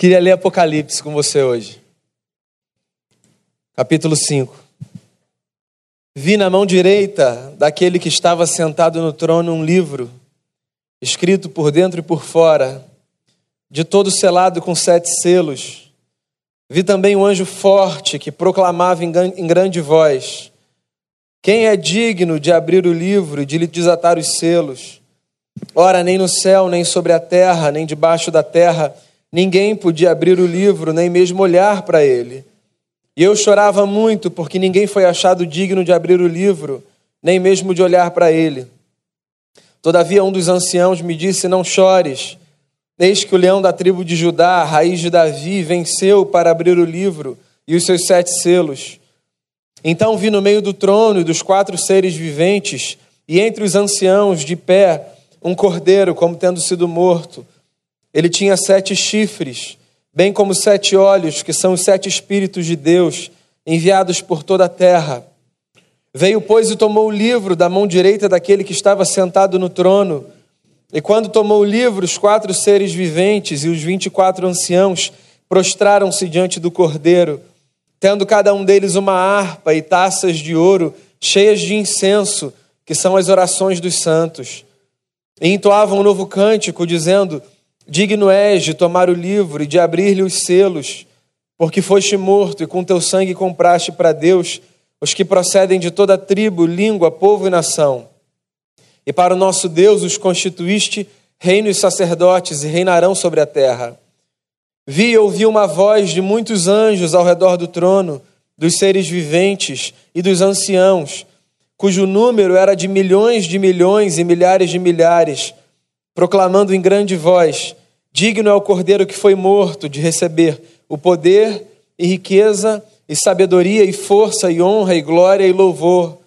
Queria ler Apocalipse com você hoje. Capítulo 5. Vi na mão direita daquele que estava sentado no trono um livro, escrito por dentro e por fora, de todo selado com sete selos. Vi também um anjo forte que proclamava em grande voz: Quem é digno de abrir o livro e de lhe desatar os selos? Ora, nem no céu, nem sobre a terra, nem debaixo da terra, ninguém podia abrir o livro, nem mesmo olhar para ele. E eu chorava muito, porque ninguém foi achado digno de abrir o livro, nem mesmo de olhar para ele. Todavia, um dos anciãos me disse: Não chores. Eis que o leão da tribo de Judá, raiz de Davi, venceu para abrir o livro e os seus sete selos. Então vi no meio do trono e dos quatro seres viventes, e entre os anciãos, de pé, um cordeiro, como tendo sido morto. Ele tinha sete chifres bem como sete olhos, que são os sete Espíritos de Deus, enviados por toda a terra. Veio, pois, e tomou o livro da mão direita daquele que estava sentado no trono. E quando tomou o livro, os quatro seres viventes e os vinte e quatro anciãos prostraram-se diante do cordeiro, tendo cada um deles uma harpa e taças de ouro cheias de incenso, que são as orações dos santos. E entoavam um novo cântico, dizendo: Digno és de tomar o livro e de abrir-lhe os selos, porque foste morto e com teu sangue compraste para Deus os que procedem de toda tribo, língua, povo e nação. E para o nosso Deus os constituíste reino e sacerdotes e reinarão sobre a terra. Vi e ouvi uma voz de muitos anjos ao redor do trono, dos seres viventes e dos anciãos, cujo número era de milhões de milhões e milhares de milhares, proclamando em grande voz: Digno é o cordeiro que foi morto de receber o poder e riqueza e sabedoria e força e honra e glória e louvor.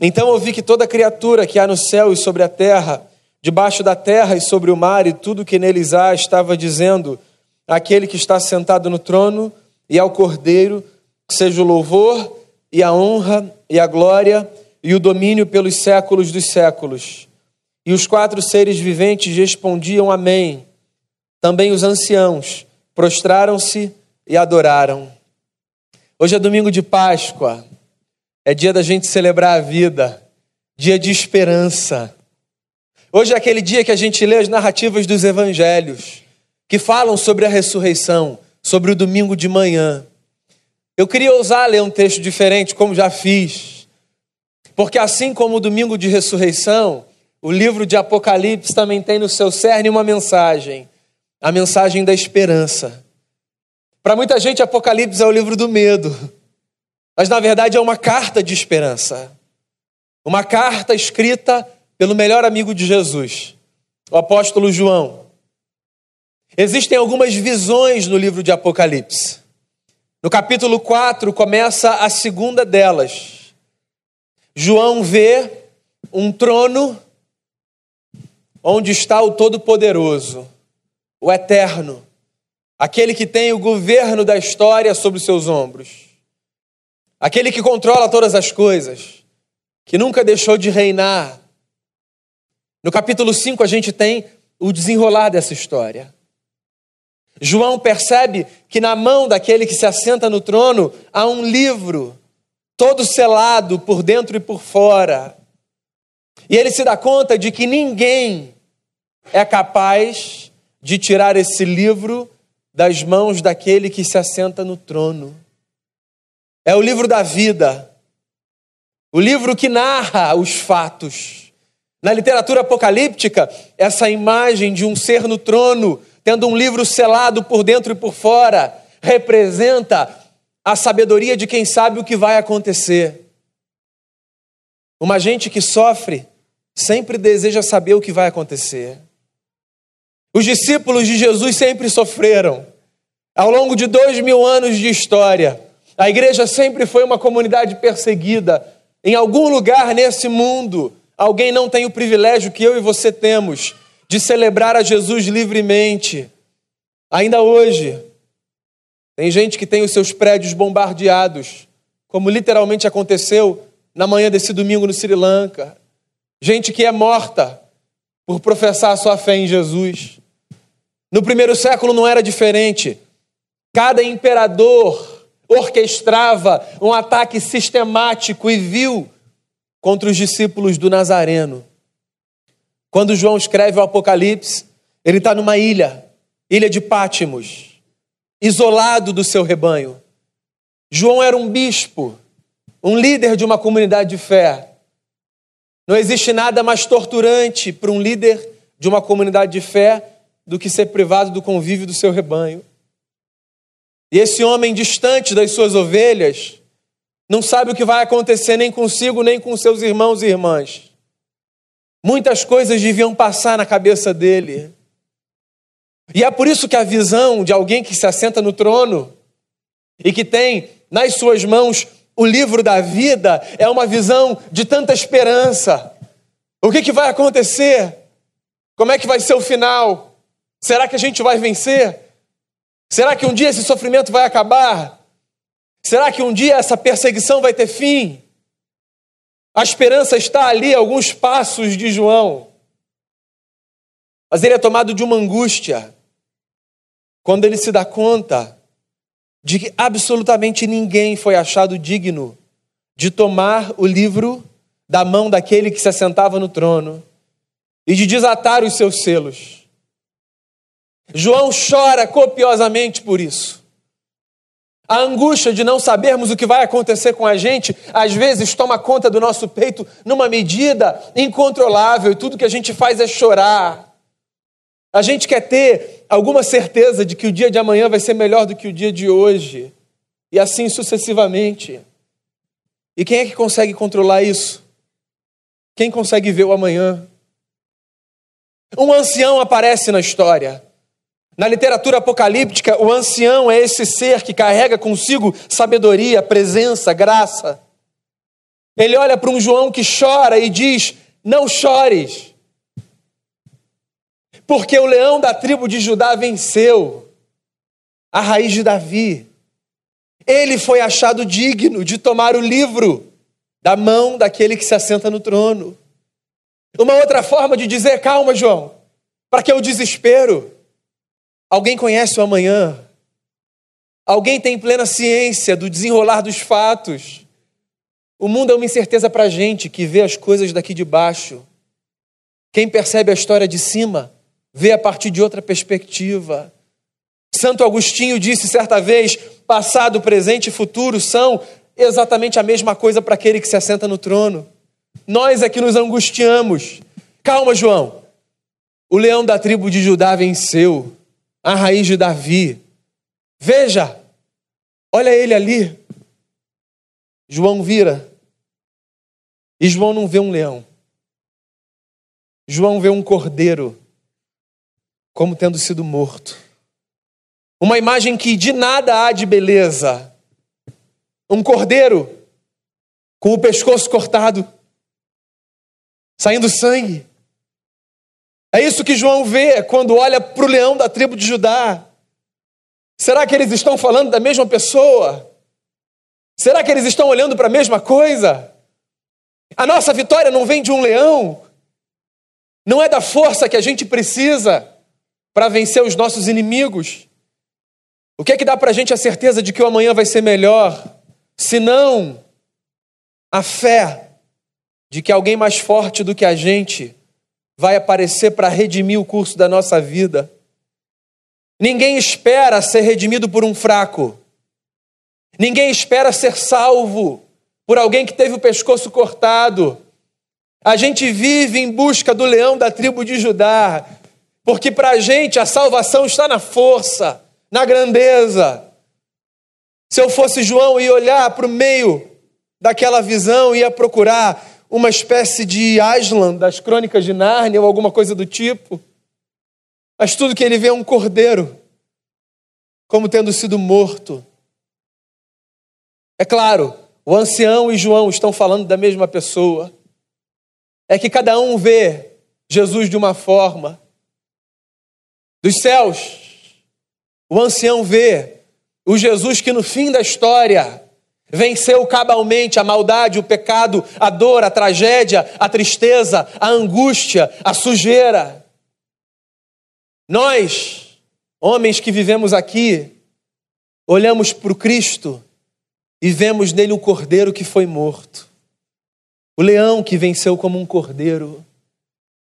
Então ouvi que toda criatura que há no céu e sobre a terra, debaixo da terra e sobre o mar e tudo que neles há, estava dizendo: Aquele que está sentado no trono e ao cordeiro, seja o louvor e a honra e a glória e o domínio pelos séculos dos séculos. E os quatro seres viventes respondiam: Amém. Também os anciãos prostraram-se e adoraram. Hoje é domingo de Páscoa, é dia da gente celebrar a vida, dia de esperança. Hoje é aquele dia que a gente lê as narrativas dos evangelhos, que falam sobre a ressurreição, sobre o domingo de manhã. Eu queria ousar ler um texto diferente, como já fiz, porque assim como o domingo de ressurreição, o livro de Apocalipse também tem no seu cerne uma mensagem a mensagem da esperança. Para muita gente, Apocalipse é o livro do medo, mas na verdade é uma carta de esperança. Uma carta escrita pelo melhor amigo de Jesus, o apóstolo João. Existem algumas visões no livro de Apocalipse. No capítulo 4 começa a segunda delas. João vê um trono onde está o Todo-Poderoso o eterno, aquele que tem o governo da história sobre os seus ombros, aquele que controla todas as coisas, que nunca deixou de reinar. No capítulo 5 a gente tem o desenrolar dessa história. João percebe que na mão daquele que se assenta no trono há um livro, todo selado por dentro e por fora. E ele se dá conta de que ninguém é capaz de tirar esse livro das mãos daquele que se assenta no trono. É o livro da vida, o livro que narra os fatos. Na literatura apocalíptica, essa imagem de um ser no trono, tendo um livro selado por dentro e por fora, representa a sabedoria de quem sabe o que vai acontecer. Uma gente que sofre sempre deseja saber o que vai acontecer. Os discípulos de Jesus sempre sofreram. Ao longo de dois mil anos de história, a igreja sempre foi uma comunidade perseguida. Em algum lugar nesse mundo, alguém não tem o privilégio que eu e você temos de celebrar a Jesus livremente. Ainda hoje, tem gente que tem os seus prédios bombardeados, como literalmente aconteceu na manhã desse domingo no Sri Lanka. Gente que é morta por professar sua fé em Jesus. No primeiro século não era diferente. Cada imperador orquestrava um ataque sistemático e vil contra os discípulos do Nazareno. Quando João escreve o Apocalipse, ele está numa ilha, ilha de Pátimos, isolado do seu rebanho. João era um bispo, um líder de uma comunidade de fé. Não existe nada mais torturante para um líder de uma comunidade de fé do que ser privado do convívio do seu rebanho. E esse homem distante das suas ovelhas não sabe o que vai acontecer nem consigo, nem com seus irmãos e irmãs. Muitas coisas deviam passar na cabeça dele. E é por isso que a visão de alguém que se assenta no trono e que tem nas suas mãos o livro da vida é uma visão de tanta esperança. O que, que vai acontecer? Como é que vai ser o final? Será que a gente vai vencer? Será que um dia esse sofrimento vai acabar? Será que um dia essa perseguição vai ter fim? A esperança está ali, alguns passos de João. Mas ele é tomado de uma angústia quando ele se dá conta de que absolutamente ninguém foi achado digno de tomar o livro da mão daquele que se assentava no trono e de desatar os seus selos. João chora copiosamente por isso. A angústia de não sabermos o que vai acontecer com a gente, às vezes toma conta do nosso peito numa medida incontrolável e tudo que a gente faz é chorar. A gente quer ter alguma certeza de que o dia de amanhã vai ser melhor do que o dia de hoje, e assim sucessivamente. E quem é que consegue controlar isso? Quem consegue ver o amanhã? Um ancião aparece na história. Na literatura apocalíptica, o ancião é esse ser que carrega consigo sabedoria, presença, graça. Ele olha para um João que chora e diz: Não chores, porque o leão da tribo de Judá venceu, a raiz de Davi. Ele foi achado digno de tomar o livro da mão daquele que se assenta no trono. Uma outra forma de dizer: calma, João, para que o desespero? Alguém conhece o amanhã? Alguém tem plena ciência do desenrolar dos fatos? O mundo é uma incerteza para a gente que vê as coisas daqui de baixo. Quem percebe a história de cima vê a partir de outra perspectiva. Santo Agostinho disse certa vez: passado, presente e futuro são exatamente a mesma coisa para aquele que se assenta no trono. Nós é que nos angustiamos. Calma, João. O leão da tribo de Judá venceu a raiz de Davi. Veja, olha ele ali. João vira. E João não vê um leão. João vê um cordeiro como tendo sido morto. Uma imagem que de nada há de beleza. Um cordeiro com o pescoço cortado, saindo sangue. É isso que João vê quando olha para o leão da tribo de Judá. Será que eles estão falando da mesma pessoa? Será que eles estão olhando para a mesma coisa? A nossa vitória não vem de um leão, não é da força que a gente precisa para vencer os nossos inimigos. O que é que dá para a gente a certeza de que o amanhã vai ser melhor? Se não a fé de que alguém mais forte do que a gente vai aparecer para redimir o curso da nossa vida. Ninguém espera ser redimido por um fraco. Ninguém espera ser salvo por alguém que teve o pescoço cortado. A gente vive em busca do leão da tribo de Judá, porque para a gente a salvação está na força, na grandeza. Se eu fosse João e olhar para o meio daquela visão, ia procurar uma espécie de Aslan das crônicas de Nárnia ou alguma coisa do tipo. Mas tudo que ele vê é um cordeiro, como tendo sido morto. É claro, o ancião e João estão falando da mesma pessoa. É que cada um vê Jesus de uma forma. Dos céus, o ancião vê o Jesus que no fim da história Venceu cabalmente a maldade, o pecado, a dor, a tragédia, a tristeza, a angústia, a sujeira. Nós, Homens que vivemos aqui, olhamos para o Cristo e vemos nele o cordeiro que foi morto, o leão que venceu como um cordeiro,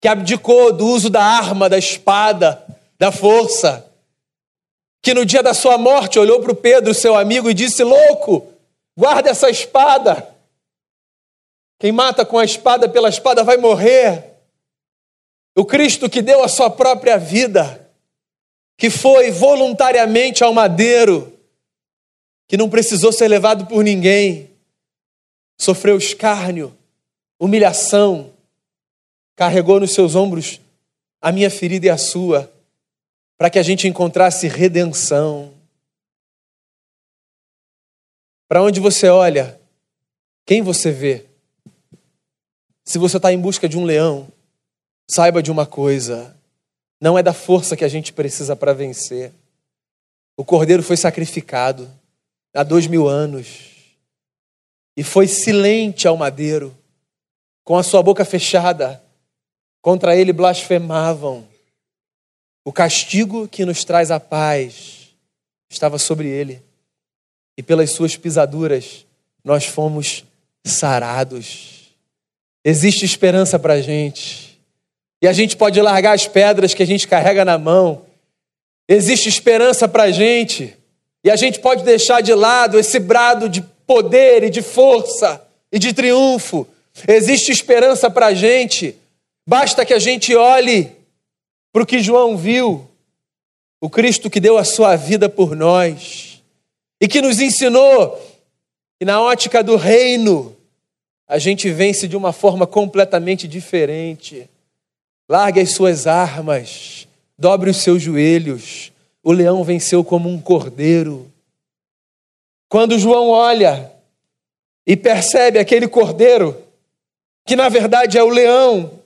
que abdicou do uso da arma, da espada, da força, que no dia da sua morte olhou para o Pedro, seu amigo, e disse: Louco, guarda essa espada. Quem mata com a espada pela espada vai morrer. O Cristo que deu a sua própria vida, que foi voluntariamente ao madeiro, que não precisou ser levado por ninguém, sofreu escárnio, humilhação, carregou nos seus ombros a minha ferida e a sua, para que a gente encontrasse redenção. Para onde você olha, quem você vê? Se você está em busca de um leão, saiba de uma coisa: não é da força que a gente precisa para vencer. O cordeiro foi sacrificado há dois mil anos e foi silente ao madeiro, com a sua boca fechada. Contra ele blasfemavam. O castigo que nos traz a paz estava sobre ele, e pelas suas pisaduras nós fomos sarados. Existe esperança para a gente, e a gente pode largar as pedras que a gente carrega na mão. Existe esperança para a gente. E a gente pode deixar de lado esse brado de poder e de força e de triunfo. Existe esperança para a gente. Basta que a gente olhe para o que João viu, o Cristo que deu a sua vida por nós e que nos ensinou que na ótica do reino a gente vence de uma forma completamente diferente. Largue as suas armas, dobre os seus joelhos, o leão venceu como um cordeiro. Quando João olha e percebe aquele cordeiro, que na verdade é o leão,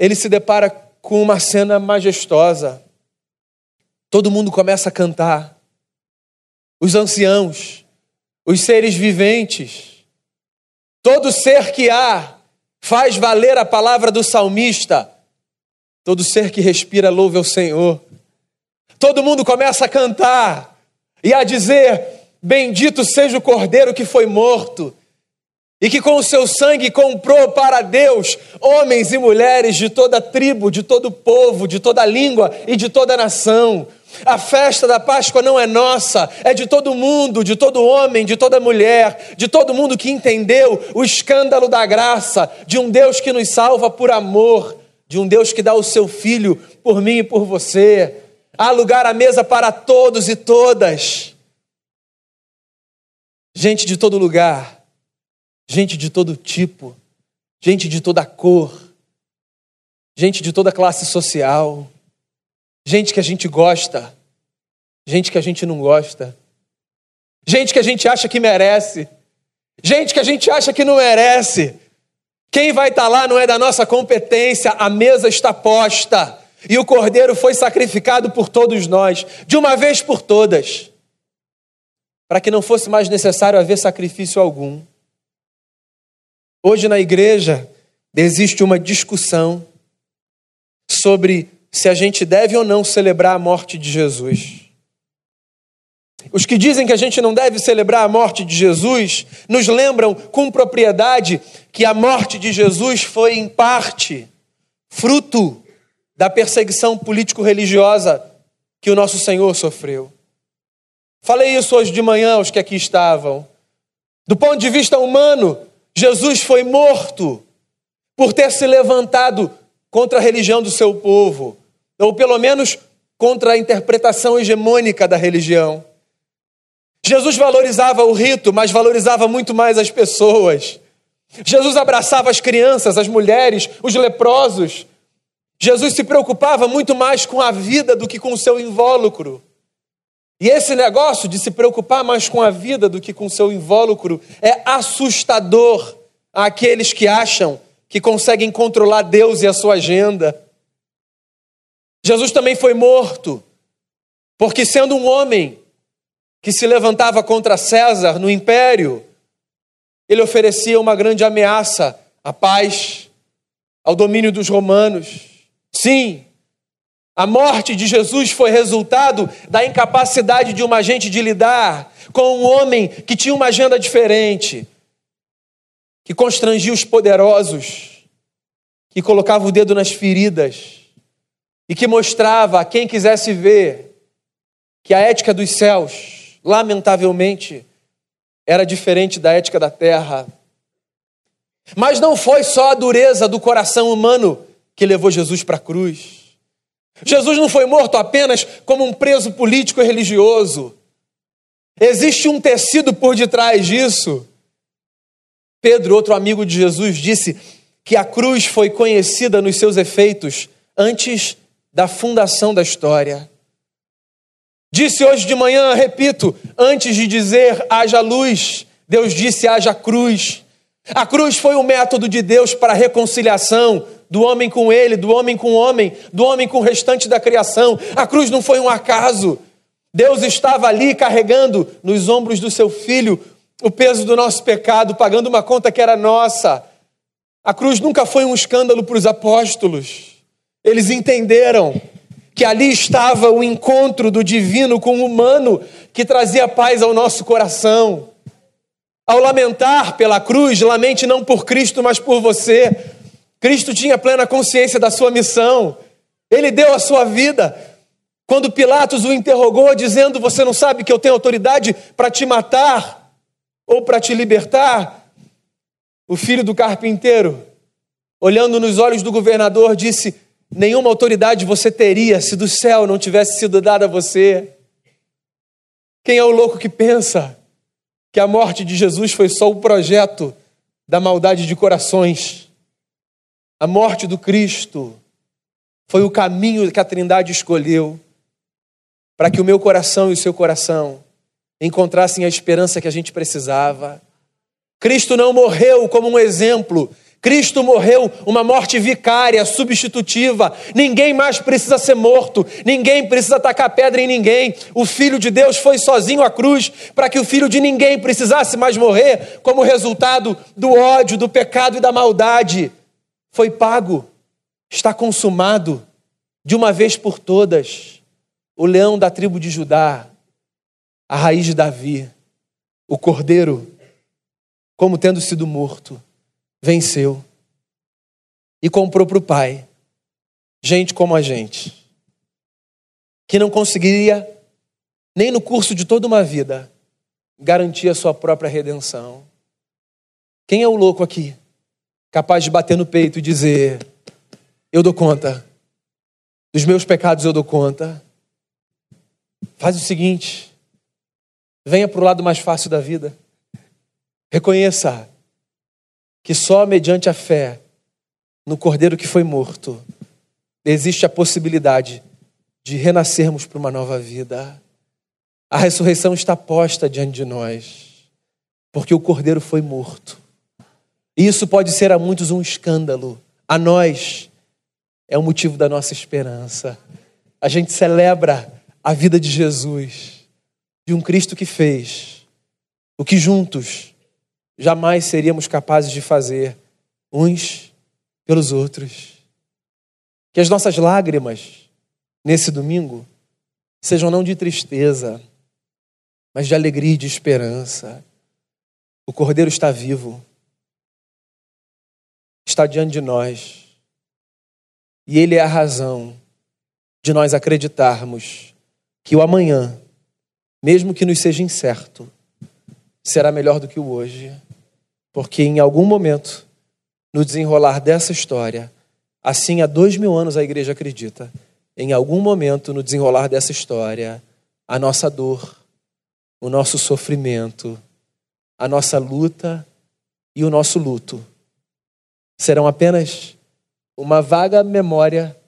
ele se depara com uma cena majestosa. Todo mundo começa a cantar. Os anciãos, os seres viventes, todo ser que há faz valer a palavra do salmista. Todo ser que respira louve ao Senhor. Todo mundo começa a cantar e a dizer: Bendito seja o cordeiro que foi morto e que com o seu sangue comprou para Deus homens e mulheres de toda tribo, de todo povo, de toda língua e de toda nação. A festa da Páscoa não é nossa, é de todo mundo, de todo homem, de toda mulher, de todo mundo que entendeu o escândalo da graça de um Deus que nos salva por amor de um Deus que dá o seu filho por mim e por você. Há lugar à mesa para todos e todas. Gente de todo lugar, gente de todo tipo, gente de toda cor, gente de toda classe social, gente que a gente gosta, gente que a gente não gosta, gente que a gente acha que merece, gente que a gente acha que não merece. Quem vai estar tá lá não é da nossa competência, a mesa está posta e o cordeiro foi sacrificado por todos nós, de uma vez por todas, para que não fosse mais necessário haver sacrifício algum. Hoje na igreja existe uma discussão sobre se a gente deve ou não celebrar a morte de Jesus. Os que dizem que a gente não deve celebrar a morte de Jesus nos lembram com propriedade que a morte de Jesus foi, em parte, fruto da perseguição político-religiosa que o nosso Senhor sofreu. Falei isso hoje de manhã aos que aqui estavam. Do ponto de vista humano, Jesus foi morto por ter se levantado contra a religião do seu povo, ou pelo menos contra a interpretação hegemônica da religião. Jesus valorizava o rito, mas valorizava muito mais as pessoas. Jesus abraçava as crianças, as mulheres, os leprosos. Jesus se preocupava muito mais com a vida do que com o seu invólucro. E esse negócio de se preocupar mais com a vida do que com seu invólucro é assustador àqueles que acham que conseguem controlar Deus e a sua agenda. Jesus também foi morto, porque sendo um homem, que se levantava contra César no império, ele oferecia uma grande ameaça à paz, ao domínio dos romanos. Sim, A morte de Jesus foi resultado da incapacidade de uma gente de lidar com um homem que tinha uma agenda diferente, que constrangia os poderosos, que colocava o dedo nas feridas e que mostrava a quem quisesse ver que a ética dos céus, lamentavelmente, era diferente da ética da terra. Mas não foi só a dureza do coração humano que levou Jesus para a cruz. Jesus não foi morto apenas como um preso político e religioso. Existe um tecido por detrás disso. Pedro, outro amigo de Jesus, disse que a cruz foi conhecida nos seus efeitos antes da fundação da história. Disse hoje de manhã, repito, antes de dizer haja luz, Deus disse haja cruz. A cruz foi o método de Deus para a reconciliação do homem com ele, do homem com o homem, do homem com o restante da criação. A cruz não foi um acaso. Deus estava ali carregando nos ombros do seu filho o peso do nosso pecado, pagando uma conta que era nossa. A cruz nunca foi um escândalo para os apóstolos. Eles entenderam que ali estava o encontro do divino com o humano que trazia paz ao nosso coração. Ao lamentar pela cruz, lamente não por Cristo, mas por você. Cristo tinha plena consciência da sua missão. Ele deu a sua vida. Quando Pilatos o interrogou, dizendo: Você não sabe que eu tenho autoridade para te matar? ou para te libertar? O filho do carpinteiro, olhando nos olhos do governador, disse: Nenhuma autoridade você teria se do céu não tivesse sido dada a você. Quem é o louco que pensa que a morte de Jesus foi só o projeto da maldade de corações? A morte do Cristo foi o caminho que a Trindade escolheu para que o meu coração e o seu coração encontrassem a esperança que a gente precisava. Cristo não morreu como um exemplo. Cristo morreu uma morte vicária, substitutiva. Ninguém mais precisa ser morto, ninguém precisa tacar pedra em ninguém. O Filho de Deus foi sozinho à cruz para que o Filho de ninguém precisasse mais morrer como resultado do ódio, do pecado e da maldade. Foi pago, está consumado, de uma vez por todas. O leão da tribo de Judá a raiz de Davi, o cordeiro, como tendo sido morto, venceu e comprou para o Pai gente como a gente, que não conseguiria, nem no curso de toda uma vida, garantir a sua própria redenção. Quem é o louco aqui, capaz de bater no peito e dizer: Eu dou conta, dos meus pecados eu dou conta? Faz o seguinte, Venha para o lado mais fácil da vida. Reconheça que só mediante a fé no Cordeiro que foi morto existe a possibilidade de renascermos para uma nova vida. A ressurreição está posta diante de nós, porque o Cordeiro foi morto. E isso pode ser a muitos um escândalo, a nós é o motivo da nossa esperança. A gente celebra a vida de Jesus de um Cristo que fez o que juntos jamais seríamos capazes de fazer uns pelos outros. Que as nossas lágrimas nesse domingo sejam não de tristeza, mas de alegria e de esperança. O Cordeiro está vivo, está diante de nós, e Ele é a razão de nós acreditarmos que o amanhã mesmo que nos seja incerto, será melhor do que o hoje, porque em algum momento, no desenrolar dessa história, assim há dois mil anos a igreja acredita, em algum momento no desenrolar dessa história, a nossa dor, o nosso sofrimento, a nossa luta e o nosso luto serão apenas uma vaga memória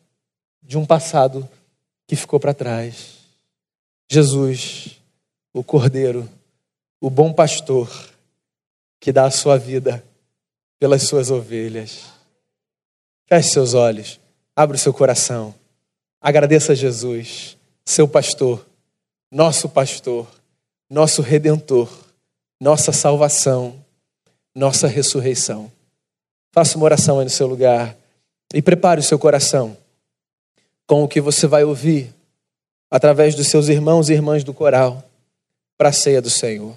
de um passado que ficou para trás. Jesus o Cordeiro, o bom pastor, que dá a sua vida pelas suas ovelhas. Feche seus olhos, abra o seu coração, agradeça a Jesus, seu pastor, nosso pastor, nosso redentor, nossa salvação, nossa ressurreição. Faça uma oração aí no seu lugar e prepare o seu coração com o que você vai ouvir através dos seus irmãos e irmãs do coral para a ceia do Senhor.